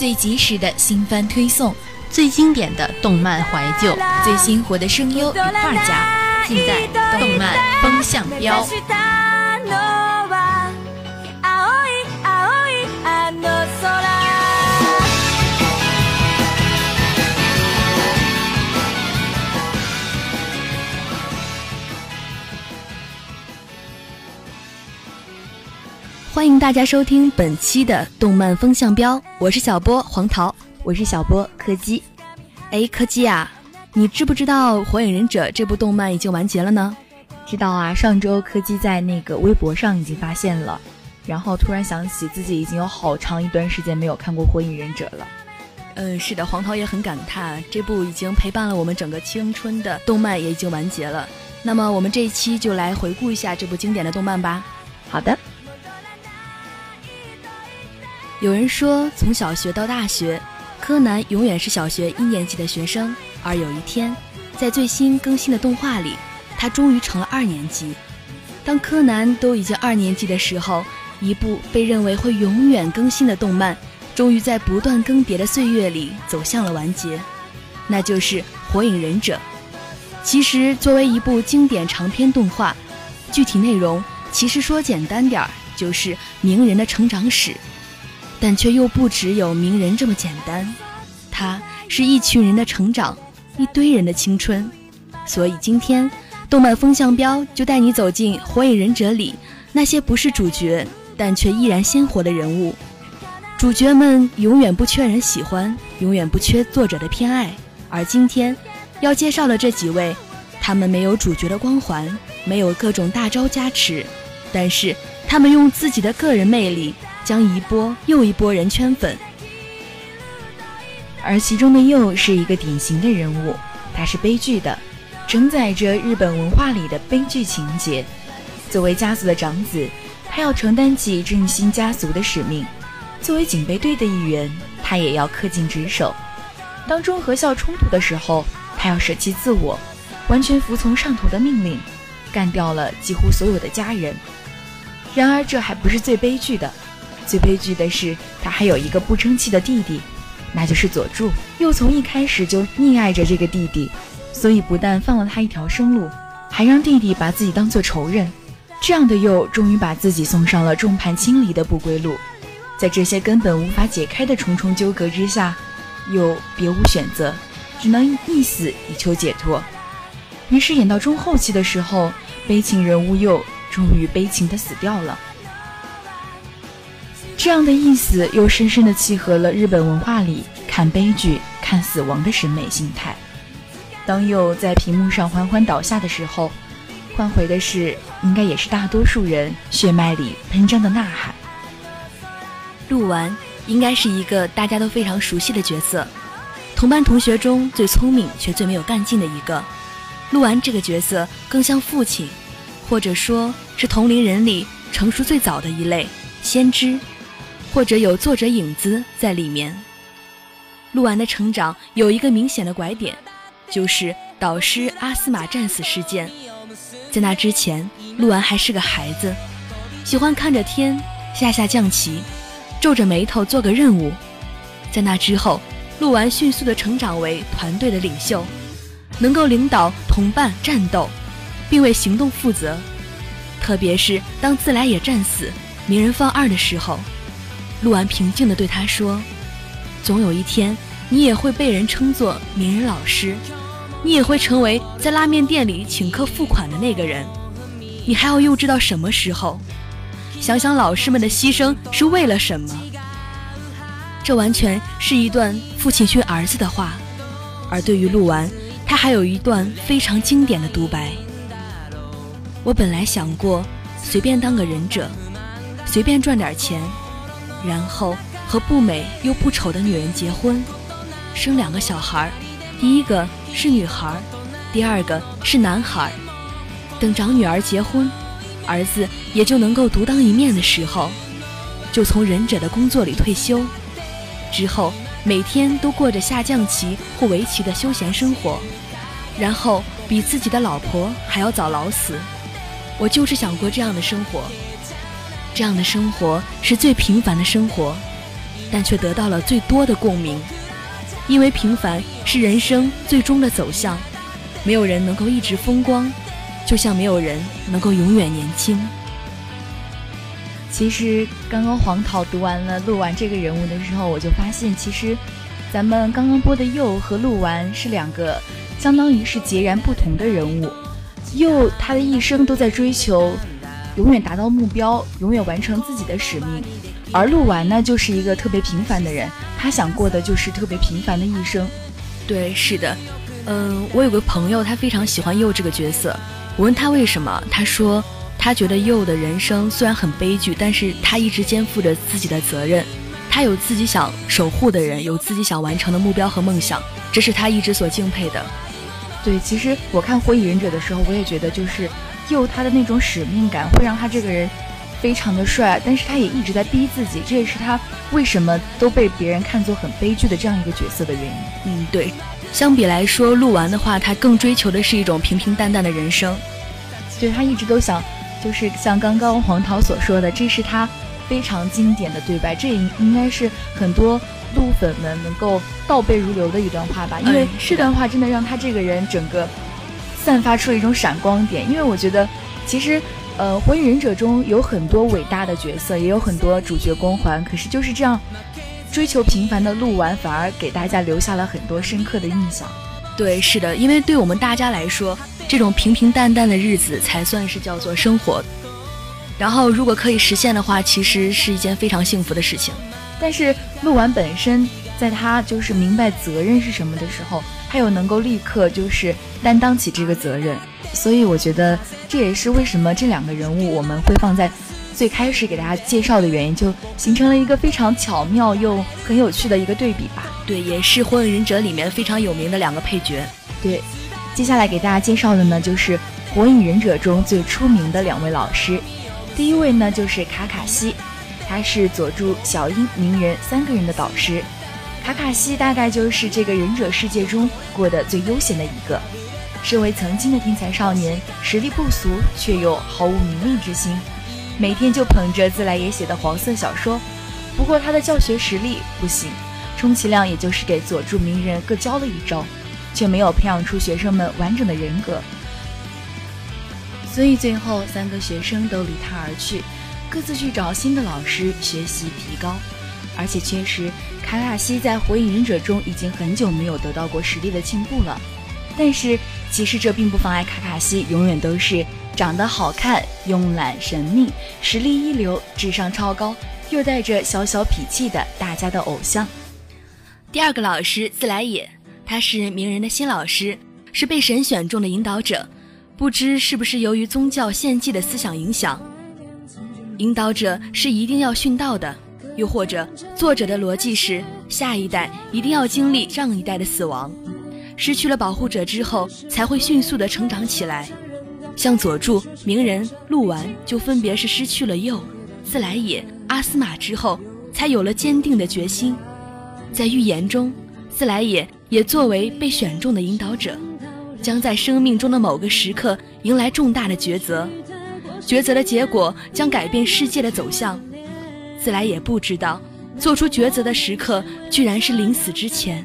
最及时的新番推送，最经典的动漫怀旧，最新活的声优与画家，尽在动漫风向标。欢迎大家收听本期的动漫风向标，我是小波黄桃，我是小波柯基。哎，柯基啊，你知不知道《火影忍者》这部动漫已经完结了呢？知道啊，上周柯基在那个微博上已经发现了，然后突然想起自己已经有好长一段时间没有看过《火影忍者》了。嗯，是的，黄桃也很感叹，这部已经陪伴了我们整个青春的动漫也已经完结了。那么我们这一期就来回顾一下这部经典的动漫吧。好的。有人说，从小学到大学，柯南永远是小学一年级的学生。而有一天，在最新更新的动画里，他终于成了二年级。当柯南都已经二年级的时候，一部被认为会永远更新的动漫，终于在不断更迭的岁月里走向了完结，那就是《火影忍者》。其实，作为一部经典长篇动画，具体内容其实说简单点儿，就是鸣人的成长史。但却又不只有名人这么简单，它是一群人的成长，一堆人的青春。所以今天，动漫风向标就带你走进《火影忍者》里那些不是主角，但却依然鲜活的人物。主角们永远不缺人喜欢，永远不缺作者的偏爱。而今天要介绍的这几位，他们没有主角的光环，没有各种大招加持，但是他们用自己的个人魅力。将一波又一波人圈粉，而其中的佑是一个典型的人物，他是悲剧的，承载着日本文化里的悲剧情节。作为家族的长子，他要承担起振兴家族的使命；作为警备队的一员，他也要恪尽职守。当中和校冲突的时候，他要舍弃自我，完全服从上头的命令，干掉了几乎所有的家人。然而，这还不是最悲剧的。最悲剧的是，他还有一个不争气的弟弟，那就是佐助。又从一开始就溺爱着这个弟弟，所以不但放了他一条生路，还让弟弟把自己当做仇人。这样的鼬终于把自己送上了众叛亲离的不归路。在这些根本无法解开的重重纠葛之下，又别无选择，只能一死以求解脱。于是演到中后期的时候，悲情人物鼬终于悲情的死掉了。这样的意思又深深地契合了日本文化里看悲剧、看死亡的审美心态。当佑在屏幕上缓缓倒下的时候，换回的是应该也是大多数人血脉里喷张的呐喊。鹿丸应该是一个大家都非常熟悉的角色，同班同学中最聪明却最没有干劲的一个。鹿丸这个角色更像父亲，或者说是同龄人里成熟最早的一类先知。或者有作者影子在里面。鹿丸的成长有一个明显的拐点，就是导师阿斯玛战死事件。在那之前，鹿丸还是个孩子，喜欢看着天下下降棋，皱着眉头做个任务。在那之后，鹿丸迅速的成长为团队的领袖，能够领导同伴战斗，并为行动负责。特别是当自来也战死，鸣人放二的时候。陆安平静地对他说：“总有一天，你也会被人称作名人老师，你也会成为在拉面店里请客付款的那个人。你还要幼稚到什么时候？想想老师们的牺牲是为了什么？”这完全是一段父亲训儿子的话，而对于陆完，他还有一段非常经典的独白。我本来想过随便当个忍者，随便赚点钱，然后和不美又不丑的女人结婚，生两个小孩，第一个是女孩，第二个是男孩。等长女儿结婚，儿子也就能够独当一面的时候，就从忍者的工作里退休。之后每天都过着下象棋或围棋的休闲生活，然后比自己的老婆还要早老死。我就是想过这样的生活，这样的生活是最平凡的生活，但却得到了最多的共鸣，因为平凡是人生最终的走向。没有人能够一直风光，就像没有人能够永远年轻。其实刚刚黄桃读完了鹿丸这个人物的时候，我就发现，其实咱们刚刚播的佑和鹿丸是两个，相当于是截然不同的人物。佑他的一生都在追求永远达到目标，永远完成自己的使命，而鹿丸呢，就是一个特别平凡的人，他想过的就是特别平凡的一生。对，是的，嗯，我有个朋友，他非常喜欢佑这个角色，我问他为什么，他说。他觉得佑的人生虽然很悲剧，但是他一直肩负着自己的责任，他有自己想守护的人，有自己想完成的目标和梦想，这是他一直所敬佩的。对，其实我看《火影忍者》的时候，我也觉得就是佑他的那种使命感会让他这个人非常的帅，但是他也一直在逼自己，这也是他为什么都被别人看作很悲剧的这样一个角色的原因。嗯，对。相比来说，鹿丸的话，他更追求的是一种平平淡淡的人生，对他一直都想。就是像刚刚黄桃所说的，这是他非常经典的对白，这也应该是很多鹿粉们能够倒背如流的一段话吧。因为这段话真的让他这个人整个散发出了一种闪光点。因为我觉得，其实呃，《火影忍者》中有很多伟大的角色，也有很多主角光环，可是就是这样追求平凡的鹿丸，反而给大家留下了很多深刻的印象。对，是的，因为对我们大家来说。这种平平淡淡的日子才算是叫做生活，然后如果可以实现的话，其实是一件非常幸福的事情。但是鹿丸本身，在他就是明白责任是什么的时候，他又能够立刻就是担当起这个责任，所以我觉得这也是为什么这两个人物我们会放在最开始给大家介绍的原因，就形成了一个非常巧妙又很有趣的一个对比吧。对，也是火影忍者里面非常有名的两个配角。对。接下来给大家介绍的呢，就是《火影忍者》中最出名的两位老师。第一位呢，就是卡卡西，他是佐助、小樱、鸣人三个人的导师。卡卡西大概就是这个忍者世界中过得最悠闲的一个。身为曾经的天才少年，实力不俗，却又毫无名利之心，每天就捧着自来也写的黄色小说。不过他的教学实力不行，充其量也就是给佐助、鸣人各教了一招。却没有培养出学生们完整的人格，所以最后三个学生都离他而去，各自去找新的老师学习提高。而且确实，卡卡西在火影忍者中已经很久没有得到过实力的进步了。但是其实这并不妨碍卡卡西永远都是长得好看、慵懒神秘、实力一流、智商超高，又带着小小痞气的大家的偶像。第二个老师自来也。他是鸣人的新老师，是被神选中的引导者。不知是不是由于宗教献祭的思想影响，引导者是一定要殉道的，又或者作者的逻辑是下一代一定要经历上一代的死亡，失去了保护者之后才会迅速的成长起来。像佐助、鸣人、鹿丸就分别是失去了鼬、自来也、阿斯玛之后，才有了坚定的决心。在预言中，自来也。也作为被选中的引导者，将在生命中的某个时刻迎来重大的抉择，抉择的结果将改变世界的走向。自来也不知道，做出抉择的时刻居然是临死之前。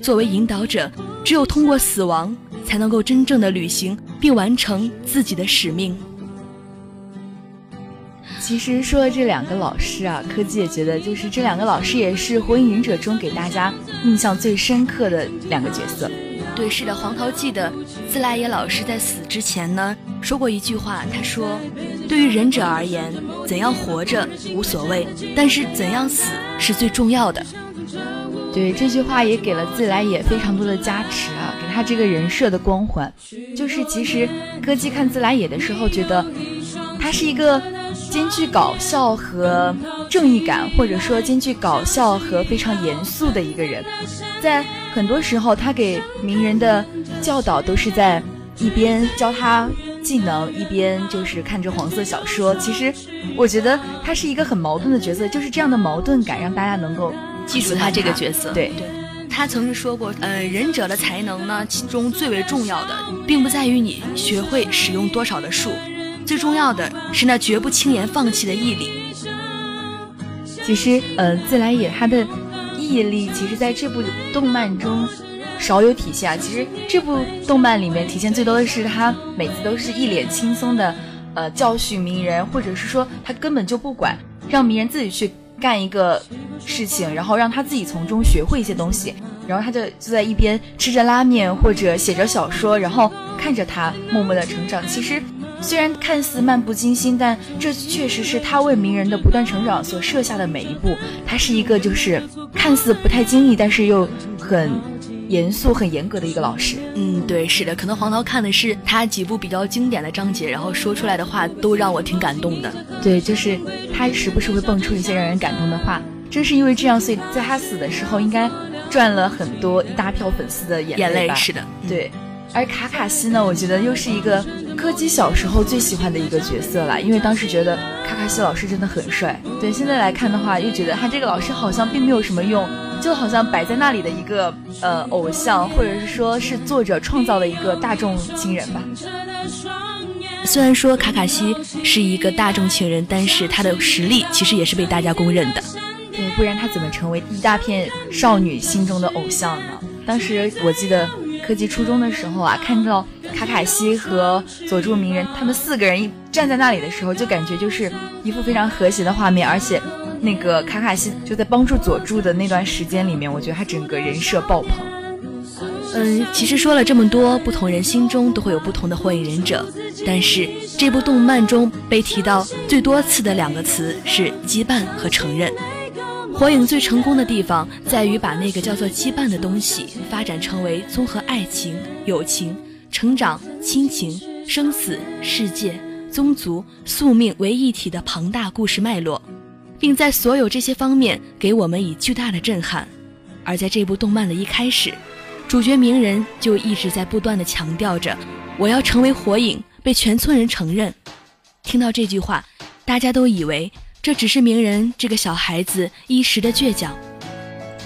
作为引导者，只有通过死亡，才能够真正的履行并完成自己的使命。其实说了这两个老师啊，科技也觉得就是这两个老师也是《火影忍者》中给大家印象最深刻的两个角色。对，是的，黄桃记得自来也老师在死之前呢说过一句话，他说：“对于忍者而言，怎样活着无所谓，但是怎样死是最重要的。”对这句话也给了自来也非常多的加持啊，给他这个人设的光环。就是其实歌姬看自来也的时候，觉得他是一个兼具搞笑和正义感，或者说兼具搞笑和非常严肃的一个人。在很多时候，他给鸣人的教导都是在一边教他技能，一边就是看着黄色小说。其实我觉得他是一个很矛盾的角色，就是这样的矛盾感让大家能够。记住他这个角色，对对，他曾经说过，呃，忍者的才能呢，其中最为重要的，并不在于你学会使用多少的术，最重要的是那绝不轻言放弃的毅力。其实，呃，自来也他的毅力，其实在这部动漫中少有体现啊。其实这部动漫里面体现最多的是他每次都是一脸轻松的，呃，教训鸣人，或者是说他根本就不管，让鸣人自己去。干一个事情，然后让他自己从中学会一些东西，然后他就就在一边吃着拉面或者写着小说，然后看着他默默的成长。其实虽然看似漫不经心，但这确实是他为鸣人的不断成长所设下的每一步。他是一个就是看似不太经意，但是又很严肃、很严格的一个老师。嗯，对，是的，可能黄涛看的是他几部比较经典的章节，然后说出来的话都让我挺感动的。对，就是。他时不时会蹦出一些让人感动的话，正是因为这样，所以在他死的时候，应该赚了很多一大票粉丝的眼泪吧？是的，对。而卡卡西呢，我觉得又是一个柯基小时候最喜欢的一个角色了，因为当时觉得卡卡西老师真的很帅。对，现在来看的话，又觉得他这个老师好像并没有什么用，就好像摆在那里的一个呃偶像，或者是说是作者创造的一个大众情人吧。虽然说卡卡西是一个大众情人，但是他的实力其实也是被大家公认的。对，不然他怎么成为一大片少女心中的偶像呢？当时我记得科技初中的时候啊，看到卡卡西和佐助鸣人他们四个人一站在那里的时候，就感觉就是一幅非常和谐的画面。而且那个卡卡西就在帮助佐助的那段时间里面，我觉得他整个人设爆棚。嗯，其实说了这么多，不同人心中都会有不同的火影忍者。但是这部动漫中被提到最多次的两个词是羁绊和承认。火影最成功的地方在于把那个叫做羁绊的东西发展成为综合爱情、友情、成长、亲情、生死、世界、宗族、宿命为一体的庞大故事脉络，并在所有这些方面给我们以巨大的震撼。而在这部动漫的一开始，主角鸣人就一直在不断的强调着：“我要成为火影。”被全村人承认，听到这句话，大家都以为这只是鸣人这个小孩子一时的倔强。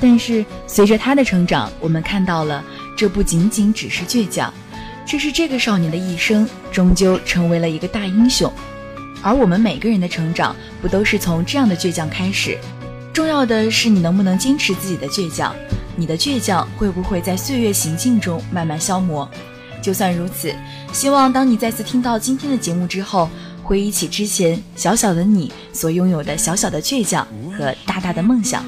但是随着他的成长，我们看到了这不仅仅只是倔强，这是这个少年的一生终究成为了一个大英雄。而我们每个人的成长，不都是从这样的倔强开始？重要的是你能不能坚持自己的倔强，你的倔强会不会在岁月行进中慢慢消磨？就算如此，希望当你再次听到今天的节目之后，回忆起之前小小的你所拥有的小小的倔强和大大的梦想。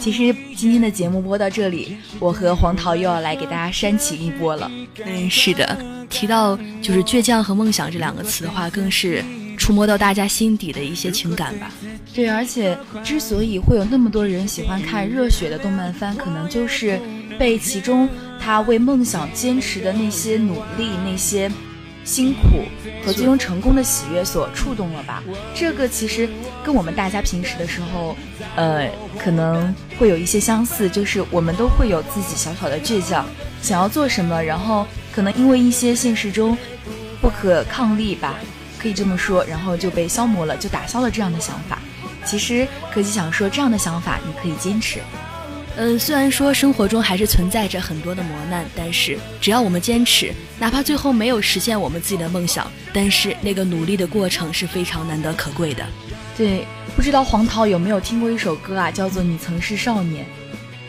其实今天的节目播到这里，我和黄桃又要来给大家煽情一波了。嗯，是的，提到就是倔强和梦想这两个词的话，更是触摸到大家心底的一些情感吧。对，而且之所以会有那么多人喜欢看热血的动漫番，可能就是。被其中他为梦想坚持的那些努力、那些辛苦和最终成功的喜悦所触动了吧？这个其实跟我们大家平时的时候，呃，可能会有一些相似，就是我们都会有自己小小的倔强，想要做什么，然后可能因为一些现实中不可抗力吧，可以这么说，然后就被消磨了，就打消了这样的想法。其实可吉想说，这样的想法你可以坚持。嗯，虽然说生活中还是存在着很多的磨难，但是只要我们坚持，哪怕最后没有实现我们自己的梦想，但是那个努力的过程是非常难得可贵的。对，不知道黄桃有没有听过一首歌啊，叫做《你曾是少年》。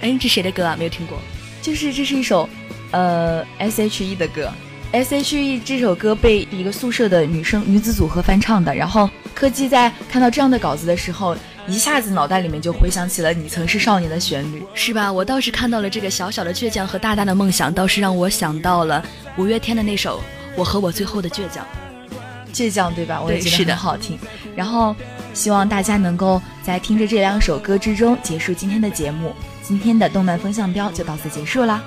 哎，这谁的歌啊？没有听过。就是这是一首，呃，S H E 的歌。S.H.E 这首歌被一个宿舍的女生女子组合翻唱的，然后柯基在看到这样的稿子的时候，一下子脑袋里面就回想起了《你曾是少年》的旋律，是吧？我倒是看到了这个小小的倔强和大大的梦想，倒是让我想到了五月天的那首《我和我最后的倔强》，倔强对吧？我也觉得很好听。然后希望大家能够在听着这两首歌之中结束今天的节目，今天的动漫风向标就到此结束啦。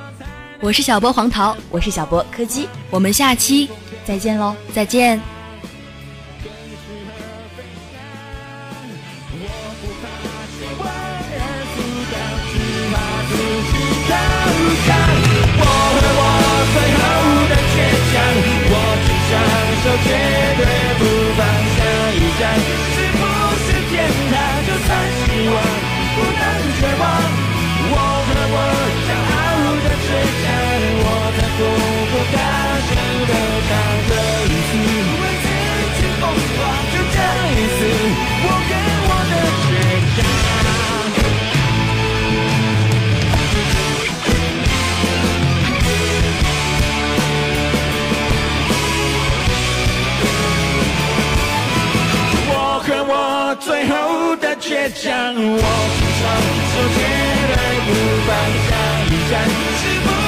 我是小波黄桃，我是小波柯基，我们下期再见喽，再见。倔强我紧双手绝对不放下一站是不